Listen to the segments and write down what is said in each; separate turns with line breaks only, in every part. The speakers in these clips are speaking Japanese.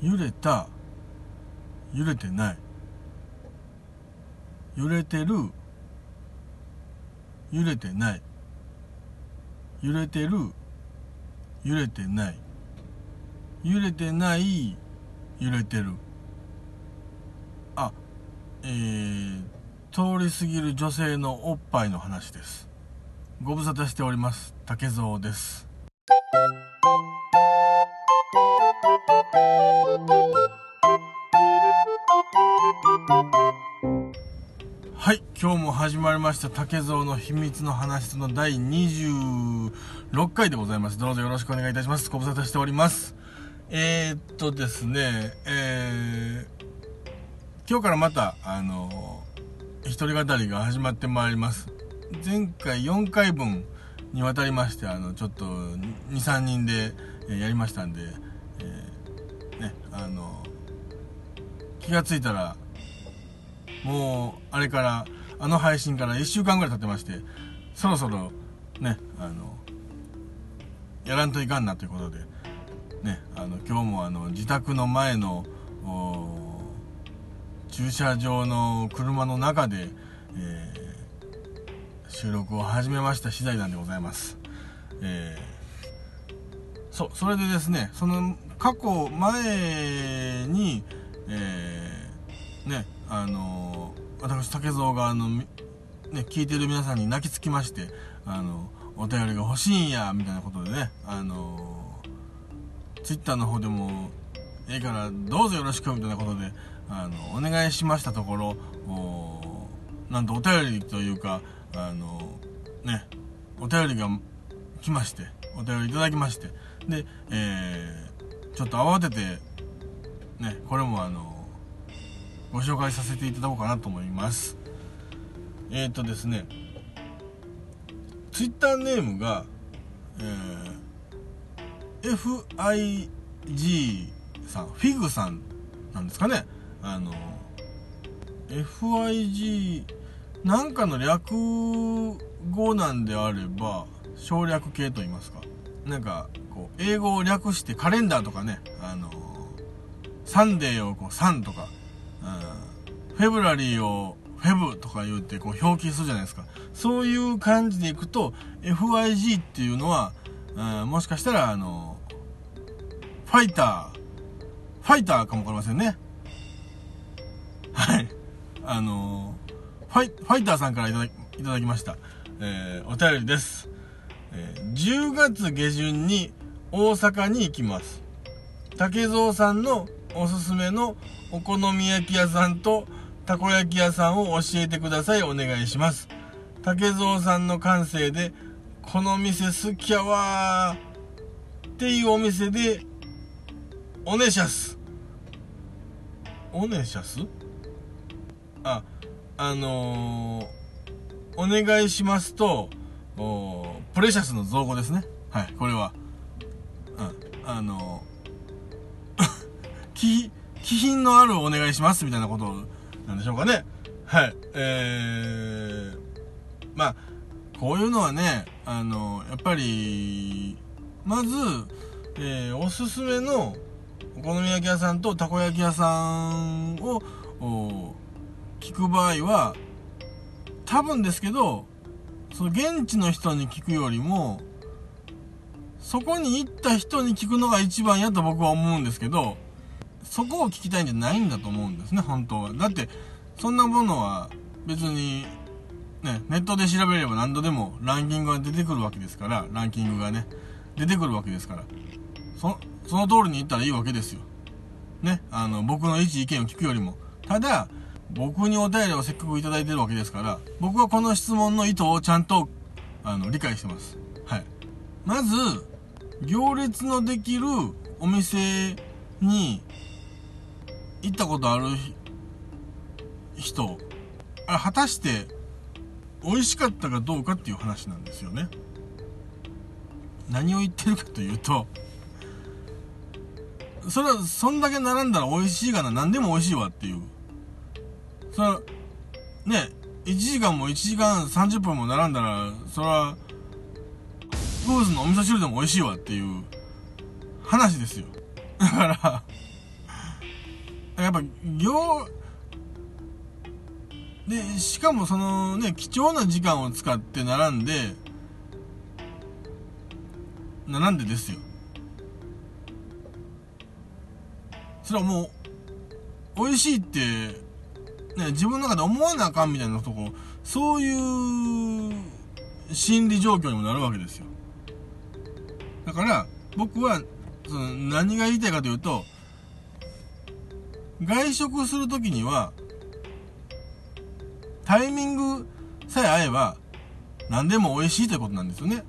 揺れた揺れてない。揺れてる揺れてない。揺れてる揺れてない。揺れてない揺れてる。あえー、通り過ぎる女性のおっぱいの話です。ご無沙汰しております。竹蔵です。今日も始まりました竹蔵の秘密の話の第26回でございます。どうぞよろしくお願いいたします。ご無沙汰しております。えー、っとですねえー、今日からまたあの一人語りが始まってまいります。前回4回分にわたりましてあのちょっと23人でやりましたんで、えー、ねあの気がついたらもうあれからあの配信から1週間ぐらい経ってましてそろそろねあのやらんといかんなということでねあの今日もあの自宅の前の駐車場の車の中で、えー、収録を始めました次第なんでございます。えー、そ、それでですね、その過去前に、えー、ね、あの私竹蔵があのね聞いてる皆さんに泣きつきましてあのお便りが欲しいんやみたいなことでねあのツイッターの方でもええからどうぞよろしくみたいなことであのお願いしましたところなんとお便りというかあのねお便りが来ましてお便りいただきましてで、えー、ちょっと慌ててねこれもあのご紹介させていただこうかなと思います。えっ、ー、とですねツイッターネームが、えー、FIG さんフィグさんなんですかね。あの FIG なんかの略語なんであれば省略系と言いますか。なんかこう英語を略してカレンダーとかねあのサンデーをこうサンとかフェブラリーをフェブとか言ってこう表記するじゃないですか。そういう感じでいくと、FIG っていうのは、もしかしたら、あの、ファイター、ファイターかもわかりませんね。はい。あの、ファイ、ファイターさんからいただいただきました。えー、お便りです。えー、10月下旬に大阪に行きます。竹蔵さんのおすすめのお好み焼き屋さんとたこ焼き屋さんを教えてください。お願いします。竹蔵さんの感性で、この店好きやわーっていうお店で、おねしゃす。おねしゃす？あ、あのー、お願いしますと、プレシャスの造語ですね。はい、これは。うん、あのー、気、気品のあるお願いしますみたいなことをなんでしょうかね。はい。えー、まあ、こういうのはね、あの、やっぱり、まず、えー、おすすめのお好み焼き屋さんとたこ焼き屋さんを聞く場合は、多分ですけど、その現地の人に聞くよりも、そこに行った人に聞くのが一番やと僕は思うんですけど、そこを聞きたいんじゃないんだと思うんですね、本当は。だって、そんなものは別に、ね、ネットで調べれば何度でもランキングが出てくるわけですから、ランキングがね、出てくるわけですから。そ、の通りに言ったらいいわけですよ。ね、あの、僕の一意見を聞くよりも。ただ、僕にお便りをせっかくいただいてるわけですから、僕はこの質問の意図をちゃんと、あの、理解してます。はい。まず、行列のできるお店に行ったことある人、あ果たして美味しかったかどうかっていう話なんですよね。何を言ってるかというと、それは、そんだけ並んだら美味しいかな、何でも美味しいわっていう。それは、ね、1時間も1時間30分も並んだら、それは、フーズのお味噌汁でも美味しいわっていう話ですよ。だから、やっぱ、行、で、しかもそのね、貴重な時間を使って並んで、並んでですよ。それはもう、美味しいって、ね、自分の中で思わなあかんみたいなとこ、そういう心理状況にもなるわけですよ。だから、僕は、その何が言いたいかというと、外食するときには、タイミングさえ合えば、何でも美味しいということなんですよね。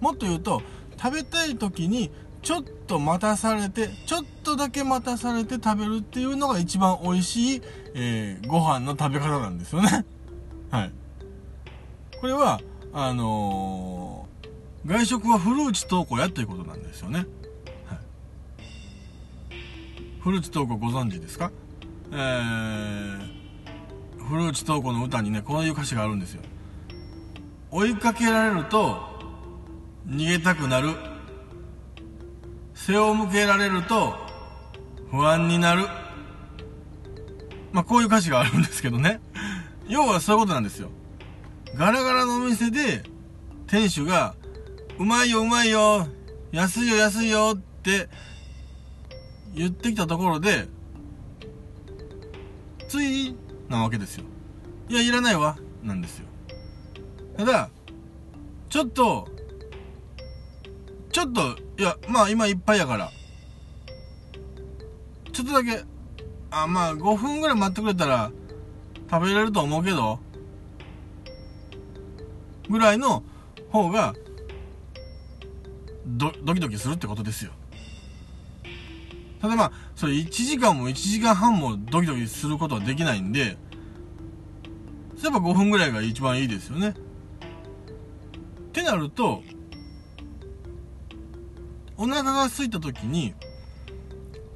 もっと言うと、食べたい時にちょっと待たされて、ちょっとだけ待たされて食べるっていうのが一番美味しい、えー、ご飯の食べ方なんですよね。はい。これは、あのー、外食はフルーツ投稿やということなんですよね。はい。フルーツ投稿ご存知ですか？えー、フルーツ投稿の歌にね、こういう歌詞があるんですよ。追いかけられると、逃げたくなる背を向けられると不安になる。まあ、こういう歌詞があるんですけどね。要はそういうことなんですよ。ガラガラのお店で店主が、うまいようまいよ、安いよ安いよって言ってきたところで、ついなわけですよ。いや、いらないわ、なんですよ。ただ、ちょっと、ちょっと、いや、まあ今いっぱいやから。ちょっとだけ、あ、まあ5分ぐらい待ってくれたら食べれると思うけど、ぐらいの方が、ド、ドキドキするってことですよ。ただまあ、それ1時間も1時間半もドキドキすることはできないんで、やっぱ5分ぐらいが一番いいですよね。ってなると、お腹が空いた時に、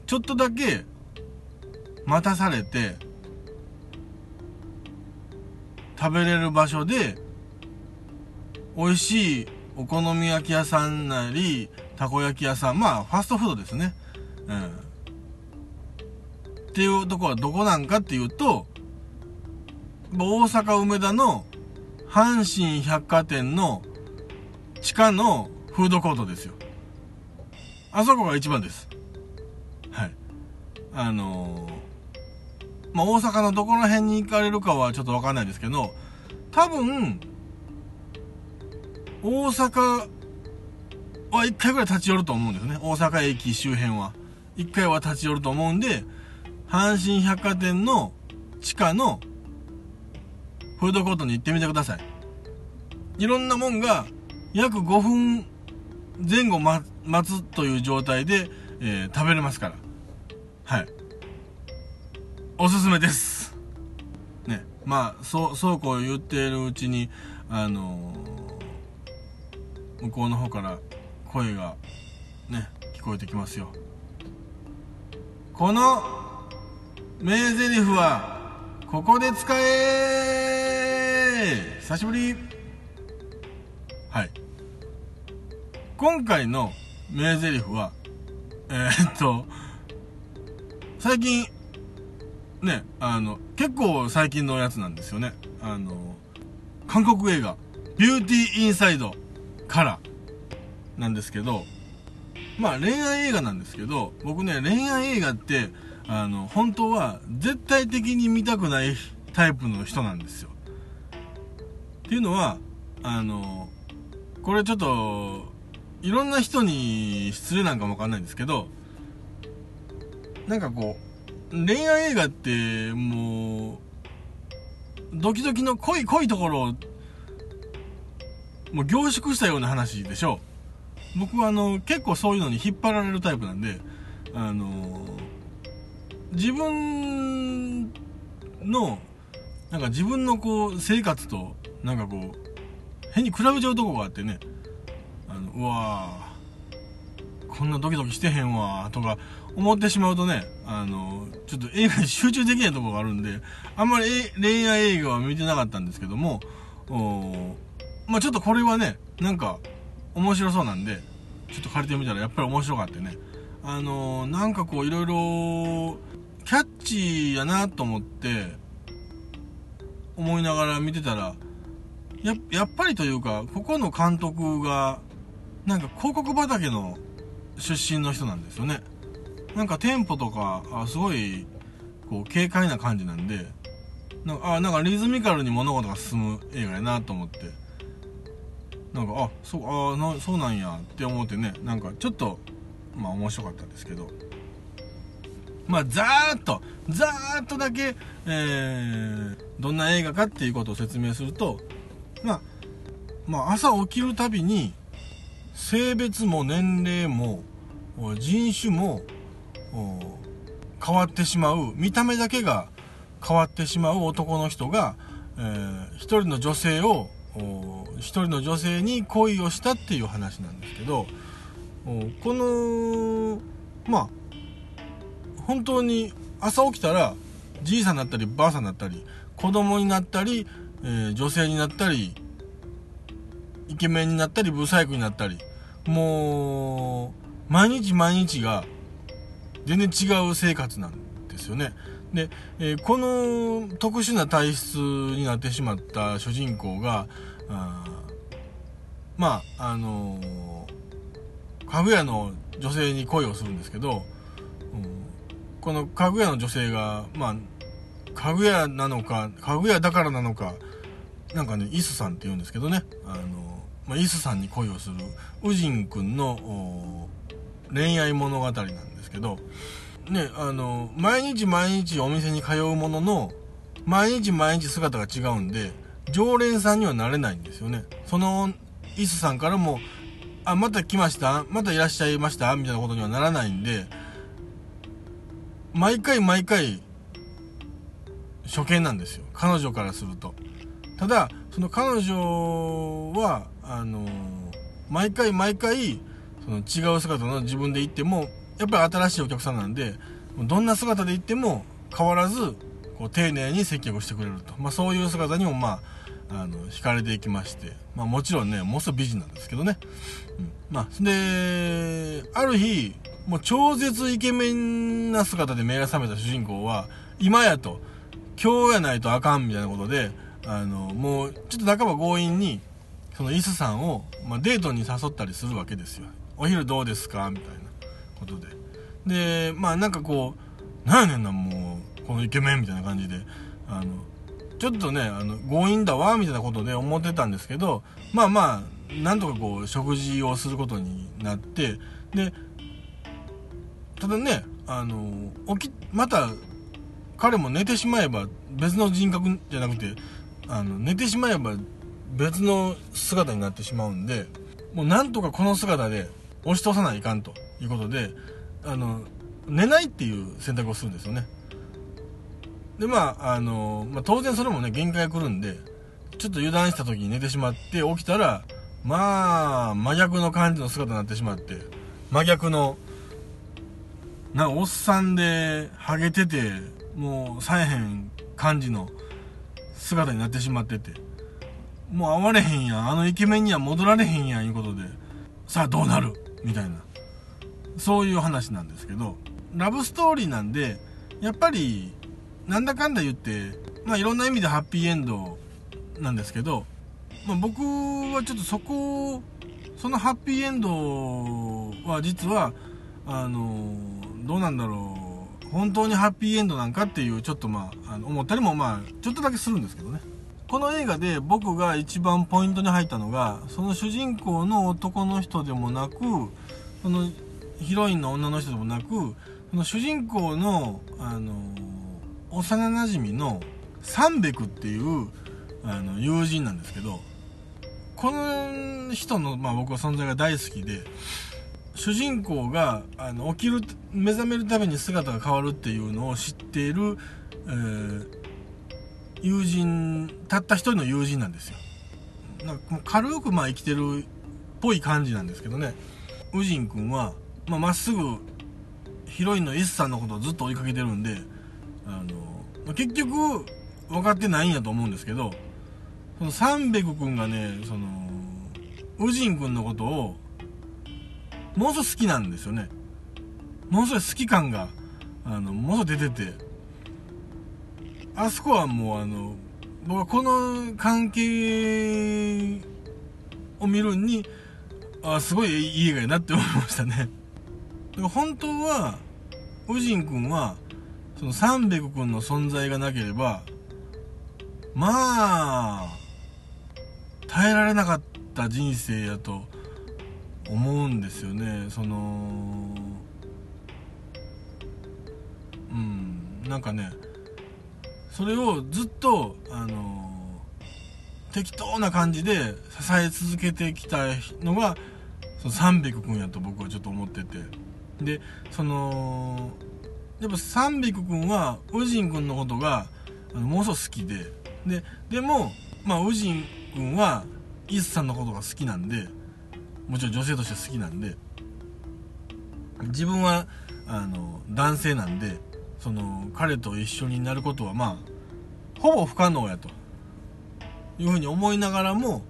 ちょっとだけ待たされて、食べれる場所で、美味しいお好み焼き屋さんなり、たこ焼き屋さん、まあ、ファストフードですね。っていうとこはどこなんかっていうと、大阪梅田の阪神百貨店の地下のフードコートですよ。あそこが一番です。はい。あのー、まあ、大阪のどこの辺に行かれるかはちょっとわかんないですけど、多分、大阪は一回ぐらい立ち寄ると思うんですね。大阪駅周辺は。一回は立ち寄ると思うんで、阪神百貨店の地下のフードコートに行ってみてください。いろんなもんが約5分前後待つという状態で、えー、食べれますから。はい。おすすめです。ね。まあ、そう、そうこう言っているうちに、あのー、向こうの方から声がね、聞こえてきますよ。この名台詞は、ここで使え久しぶりはい。今回の名台詞は、えー、っと、最近、ね、あの、結構最近のやつなんですよね。あの、韓国映画、ビューティーインサイドからなんですけど、まあ恋愛映画なんですけど、僕ね、恋愛映画って、あの、本当は絶対的に見たくないタイプの人なんですよ。っていうのは、あの、これちょっと、いろんな人に失礼なんかもわかんないんですけど、なんかこう、恋愛映画って、もう、ドキドキの濃い濃いところを、もう凝縮したような話でしょう。僕はあの、結構そういうのに引っ張られるタイプなんで、あの、自分の、なんか自分のこう、生活と、なんかこう、変に比べちゃうとこがあってねあの、うわこんなドキドキしてへんわとか思ってしまうとね、あの、ちょっと映画に集中できないとこがあるんで、あんまり恋愛映画は見てなかったんですけども、まあちょっとこれはね、なんか面白そうなんで、ちょっと借りてみたらやっぱり面白かってね。あのなんかこういろいろキャッチーやなと思って思いながら見てたらややっぱりというかここの監督がなんか広告畑の出身の人なんですよねなんかテンポとかあすごいこう軽快な感じなんでなんかあなんかリズミカルに物事が進む映画やなと思ってなんかあそうあなそうなんやって思ってねなんかちょっとまあ面白かったんですけど。まあざーっとざーっとだけ、えー、どんな映画かっていうことを説明するとまあまあ朝起きるたびに性別も年齢も人種も変わってしまう見た目だけが変わってしまう男の人が、えー、一人の女性を一人の女性に恋をしたっていう話なんですけどこのまあ本当に朝起きたらじいさんになったりばあさんになったり子供になったり、えー、女性になったりイケメンになったりブサイクになったりもう毎日毎日が全然違う生活なんですよね。で、えー、この特殊な体質になってしまった主人公があまああのー、家具屋の女性に恋をするんですけど、うん、この家具屋の女性がまあ家具屋なのか家具屋だからなのかなんかねイスさんって言うんですけどね。あの、まあ、イスさんに恋をするウジン君の恋愛物語なんですけどね、あの、毎日毎日お店に通うものの、毎日毎日姿が違うんで、常連さんにはなれないんですよね。その、イスさんからも、あ、また来ましたまたいらっしゃいましたみたいなことにはならないんで、毎回毎回、初見なんですよ。彼女からすると。ただ、その彼女は、あの毎回毎回、その違う姿の自分で行っても、やっぱり新しいお客さんなんで、どんな姿で行っても変わらず、こう、丁寧に接客をしてくれると。まあ、そういう姿にも、まあ、あの、惹かれていきまして。まあ、もちろんね、もうすぐ美人なんですけどね。うん。まあ、で、ある日、もう超絶イケメンな姿で目が覚めた主人公は、今やと、今日やないとあかんみたいなことで、あの、もう、ちょっと半ば強引に、そのイスさんを、まあ、デートに誘ったりするわけですよ。お昼どうですか？みたいな。ことで。で、まあなんかこう、なんやねんな、もう、このイケメンみたいな感じで、あの、ちょっとね、あの、強引だわ、みたいなことで思ってたんですけど、まあまあ、なんとかこう、食事をすることになって、で、ただね、あの、起き、また、彼も寝てしまえば、別の人格じゃなくて、あの、寝てしまえば、別の姿になってしまうんで、もうなんとかこの姿で押し通さないかんと。いうことであの寝ないっていう選択をするんですよねでまああの、まあ、当然それもね限界が来るんでちょっと油断した時に寝てしまって起きたらまあ真逆の感じの姿になってしまって真逆のなおっさんでハゲててもうさえへん感じの姿になってしまっててもう会われへんやんあのイケメンには戻られへんやんいうことでさあどうなる？みたいなそういう話なんですけど、ラブストーリーなんで、やっぱり、なんだかんだ言って、まあいろんな意味でハッピーエンドなんですけど、まあ、僕はちょっとそこそのハッピーエンドは実は、あの、どうなんだろう、本当にハッピーエンドなんかっていう、ちょっとまあ、あの思ったりもまあ、ちょっとだけするんですけどね。この映画で僕が一番ポイントに入ったのが、その主人公の男の人でもなく、そのヒロインの女の人でもなくその主人公の、あの幼なじみのサンベクっていうあの友人なんですけどこの人の、まあ、僕は存在が大好きで主人公があの起きる目覚めるために姿が変わるっていうのを知っている、えー、友人たった一人の友人なんですよ。なんか軽くまあ生きてるっぽい感じなんですけどね。ウジン君はまあ、っすぐヒロインの S さんのことをずっと追いかけてるんで、あの、まあ、結局、分かってないんやと思うんですけど、そのサンベク君がね、その、ウジン君のことを、ものすごい好きなんですよね。ものすごい好き感が、あのもの出てて。あそこはもうあの僕はこの関係を見るにあすごいいい映画やなって思いましたね。本当はウジン君はその三百君の存在がなければまあ耐えられなかった人生やと思うんですよね。そのうんなんかねそれをずっとあの適当な感じで支え続けてきたのがその300君やと僕はちょっと思ってて。でそのやっぱ300君はウジン君のことがあのものすごく好きで。ででもまあウジン君はイスさんのことが好きなんでもちろん女性として好きなんで。自分はあの男性なんで。その彼と一緒になることはまあほぼ不可能やと。いうふうに思いながらも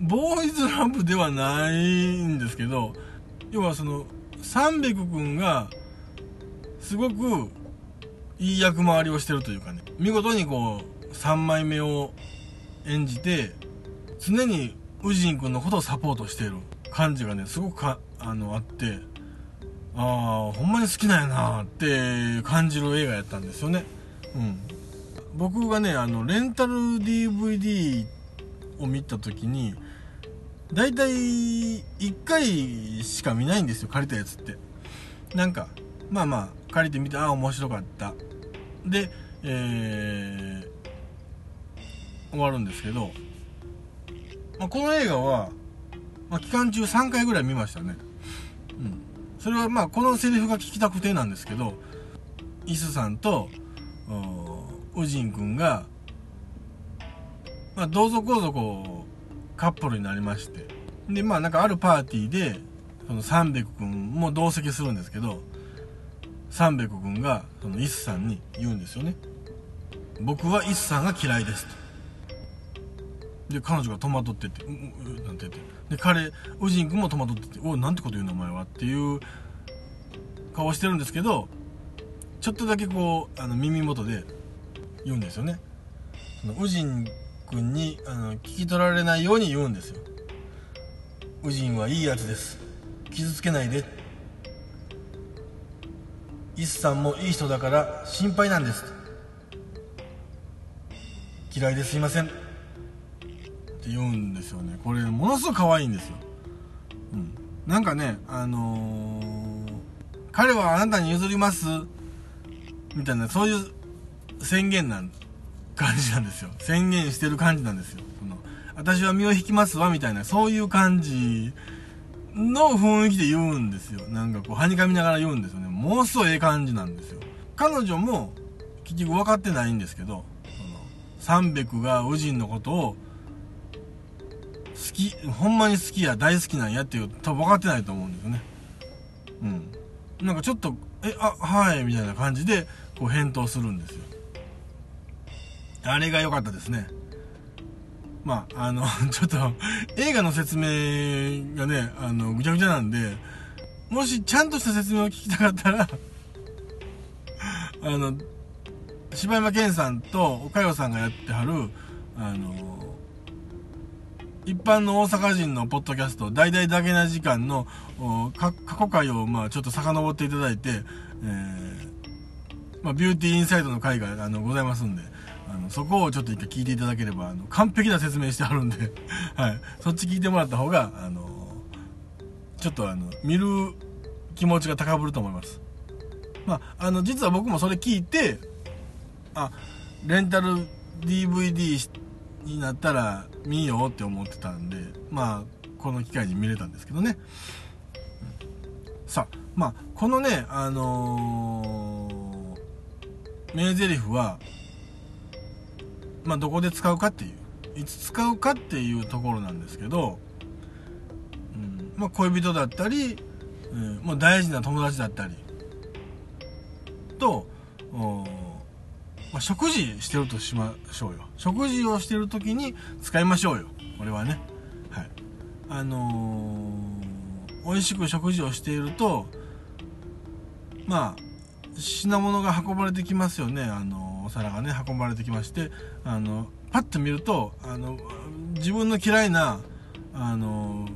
ボーイズラブではないんですけど要はその300君がすごくいい役回りをしてるというかね。見事にこう3枚目を演じて常にウジン君のことをサポートしている感じがねすごくかあのあって。ああほんまに好きなんやなって感じる映画やったんですよね。うん。僕がねあのレンタル DVD を見た時に大体1回しか見ないんですよ借りたやつって。なんかまあまあ借りてみてああ面白かった。でえー、終わるんですけど、まあ、この映画は、まあ、期間中3回ぐらい見ましたね。うん。それはまあこのセリフが聞きたくてなんですけどイスさんとウジン君が、まあ、どうぞこうぞこうカップルになりましてでまあなんかあるパーティーでその300君も同席するんですけど300君がそのイスさんに言うんですよね。僕はイスさんが嫌いですと。で彼女が戸惑ってて「ううなんて言って。で彼ウジン君も戸惑ってて「おなんてこと言うのお前は」っていう顔してるんですけどちょっとだけこうあの耳元で言うんですよね。そのウジン君にあの聞き取られないように言うんですよ。ウジンはいいやつです。傷つけないで。イスさんもいい人だから心配なんです。嫌いですいません。って言うんですよね。これものすごく可愛いんですよ、うん、なんかねあのー、彼はあなたに譲ります？みたいなそういう宣言な感じなんですよ。宣言してる感じなんですよ。その私は身を引きますわみたいなそういう感じの雰囲気で言うんですよ。なんかこうはにかみながら言うんですよね。ものすごいええ感じなんですよ。彼女も結局分かってないんですけどその300がウジンのことをきほんまに好きや大好きなんやっていう多分分かってないと思うんですよね。うん。なんかちょっと「えあはい」みたいな感じでこう返答するんですよ。あれが良かったですね。まあ、あの、ちょっと、映画の説明がね、あの、ぐちゃぐちゃなんで、もしちゃんとした説明を聞きたかったらあの、柴山健さんと岡代さんがやってはる、あの、一般の大阪人のポッドキャスト、大々だけな時間の過去回を、まあ、ちょっと遡っていただいて、えー、まあ、ビューティーインサイドの回が、あの、ございますんで、あの、そこをちょっと一回聞いていただければ、あの、完璧な説明してあるんで はい。そっち聞いてもらった方が、あの、ちょっとあの、見る気持ちが高ぶると思います。まあ、あの、実は僕もそれ聞いて、あ、レンタル DVD してになったら見ようって思ってたんで、まあ、この機会に見れたんですけどね。さあ、まあ、このね、あのー、名台詞は、まあ、どこで使うかっていう、いつ使うかっていうところなんですけど、うんまあ、恋人だったり、うん、もう大事な友達だったりと、まあ、食事してるとしましょうよ。食事をしてる時に使いましょうよ。これはね。はい。あのー、美味しく食事をしているとまあ品物が運ばれてきますよね。あのお皿がね運ばれてきましてあのパッと見るとあの自分の嫌いなあの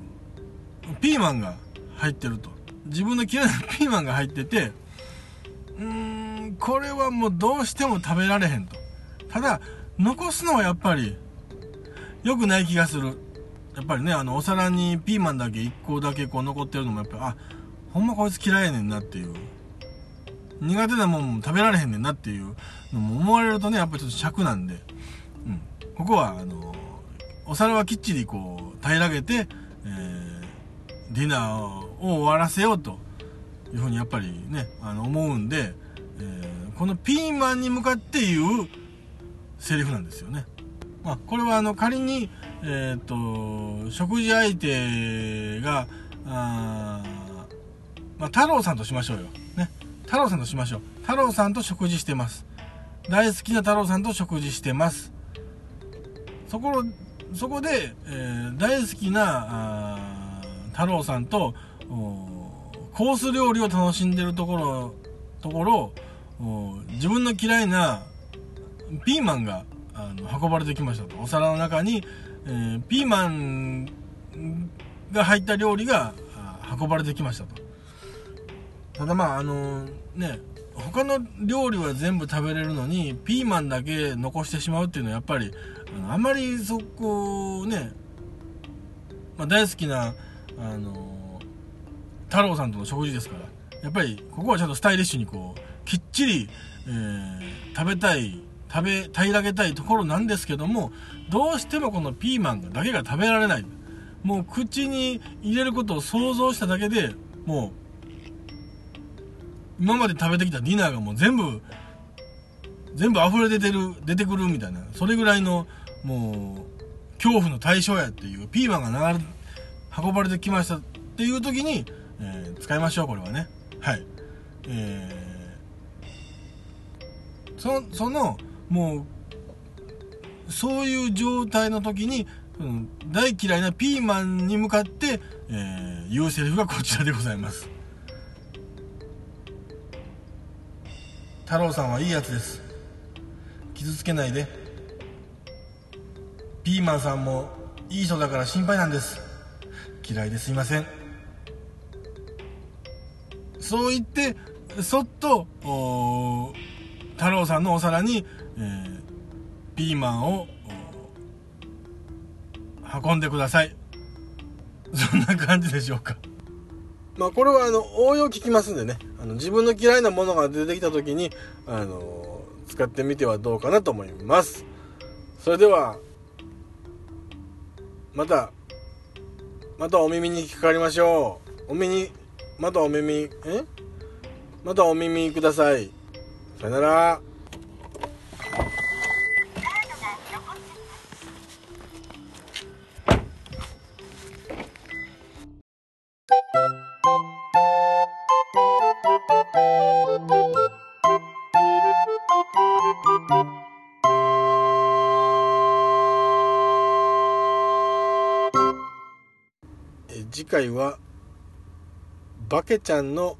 ピーマンが入ってると。自分の嫌いなピーマンが入っててうーんこれはもうどうしても食べられへんと。ただ残すのはやっぱり良くない気がする。やっぱりねあのお皿にピーマンだけ1個だけこう残ってるのもやっぱあほんまこいつ嫌いやねんなっていう。苦手なもんも食べられへんねんなっていうのも思われるとねやっぱりちょっと尺なんで、うん、ここはあのお皿はきっちりこう平らげて、えー、ディナーを終わらせようというふうにやっぱりねあの思うんで、えー、このピーマンに向かって言うセリフなんですよね。まあ、これはあの仮に、えっ、ー、と食事相手があまあ、太郎さんとしましょうよ。ね。太郎さんとしましょう。太郎さんと食事してます。大好きな太郎さんと食事してます。そこ、そこで、えー、大好きな太郎さんとコース料理を楽しんでるところ、ところ、自分の嫌いなピーマンがあの運ばれてきましたと。お皿の中に、えー、ピーマンが入った料理が運ばれてきましたと。ただまああのね他の料理は全部食べれるのにピーマンだけ残してしまうっていうのはやっぱりあのあまりそこね、まあ、大好きなあの太郎さんとの食事ですからやっぱりここはちゃんとスタイリッシュにこうきっちり、えー、食べたい食べ平らげたいところなんですけどもどうしてもこのピーマンだけが食べられないもう口に入れることを想像しただけでもう今まで食べてきたディナーがもう全部、全部溢れ出てる、出てくるみたいな、それぐらいの、もう、恐怖の対象やっていう、ピーマンが流れ、運ばれてきましたっていう時に、えー、使いましょう、これはね。はい。えー、そその、もう、そういう状態の時に、うん、大嫌いなピーマンに向かって、えー、言うセリフがこちらでございます。太郎さんはいいやつです。傷つけないで。ピーマンさんもいい人だから心配なんです。嫌いですいません。そう言ってそっと太郎さんのお皿に、えー、ピーマンを運んでください。そんな感じでしょうか。まあこれはあの応用聞きますんでね。あの自分の嫌いなものが出てきた時にあの使ってみてはどうかなと思います。それではまたまたお耳にかかりましょう。お耳またお耳え？またお耳ください。さよなら。次回はバケちゃんの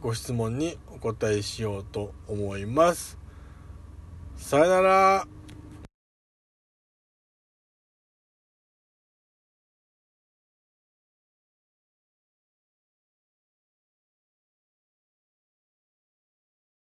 ご質問にお答えしようと思います。さよなら。